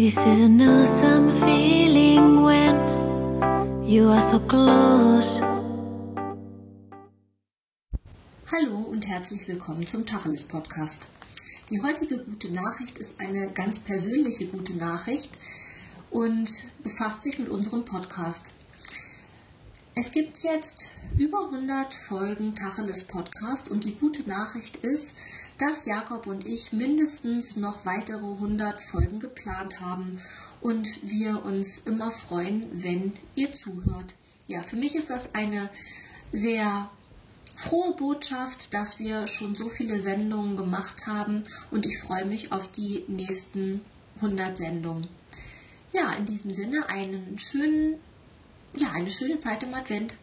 This is an awesome feeling when you are so close. Hallo und herzlich willkommen zum Tacheles Podcast. Die heutige gute Nachricht ist eine ganz persönliche gute Nachricht und befasst sich mit unserem Podcast. Es gibt jetzt über 100 Folgen Tacheles Podcast und die gute Nachricht ist, dass Jakob und ich mindestens noch weitere 100 Folgen geplant haben und wir uns immer freuen, wenn ihr zuhört. Ja, für mich ist das eine sehr frohe Botschaft, dass wir schon so viele Sendungen gemacht haben und ich freue mich auf die nächsten 100 Sendungen. Ja, in diesem Sinne einen schönen, eine schöne Zeit im Advent.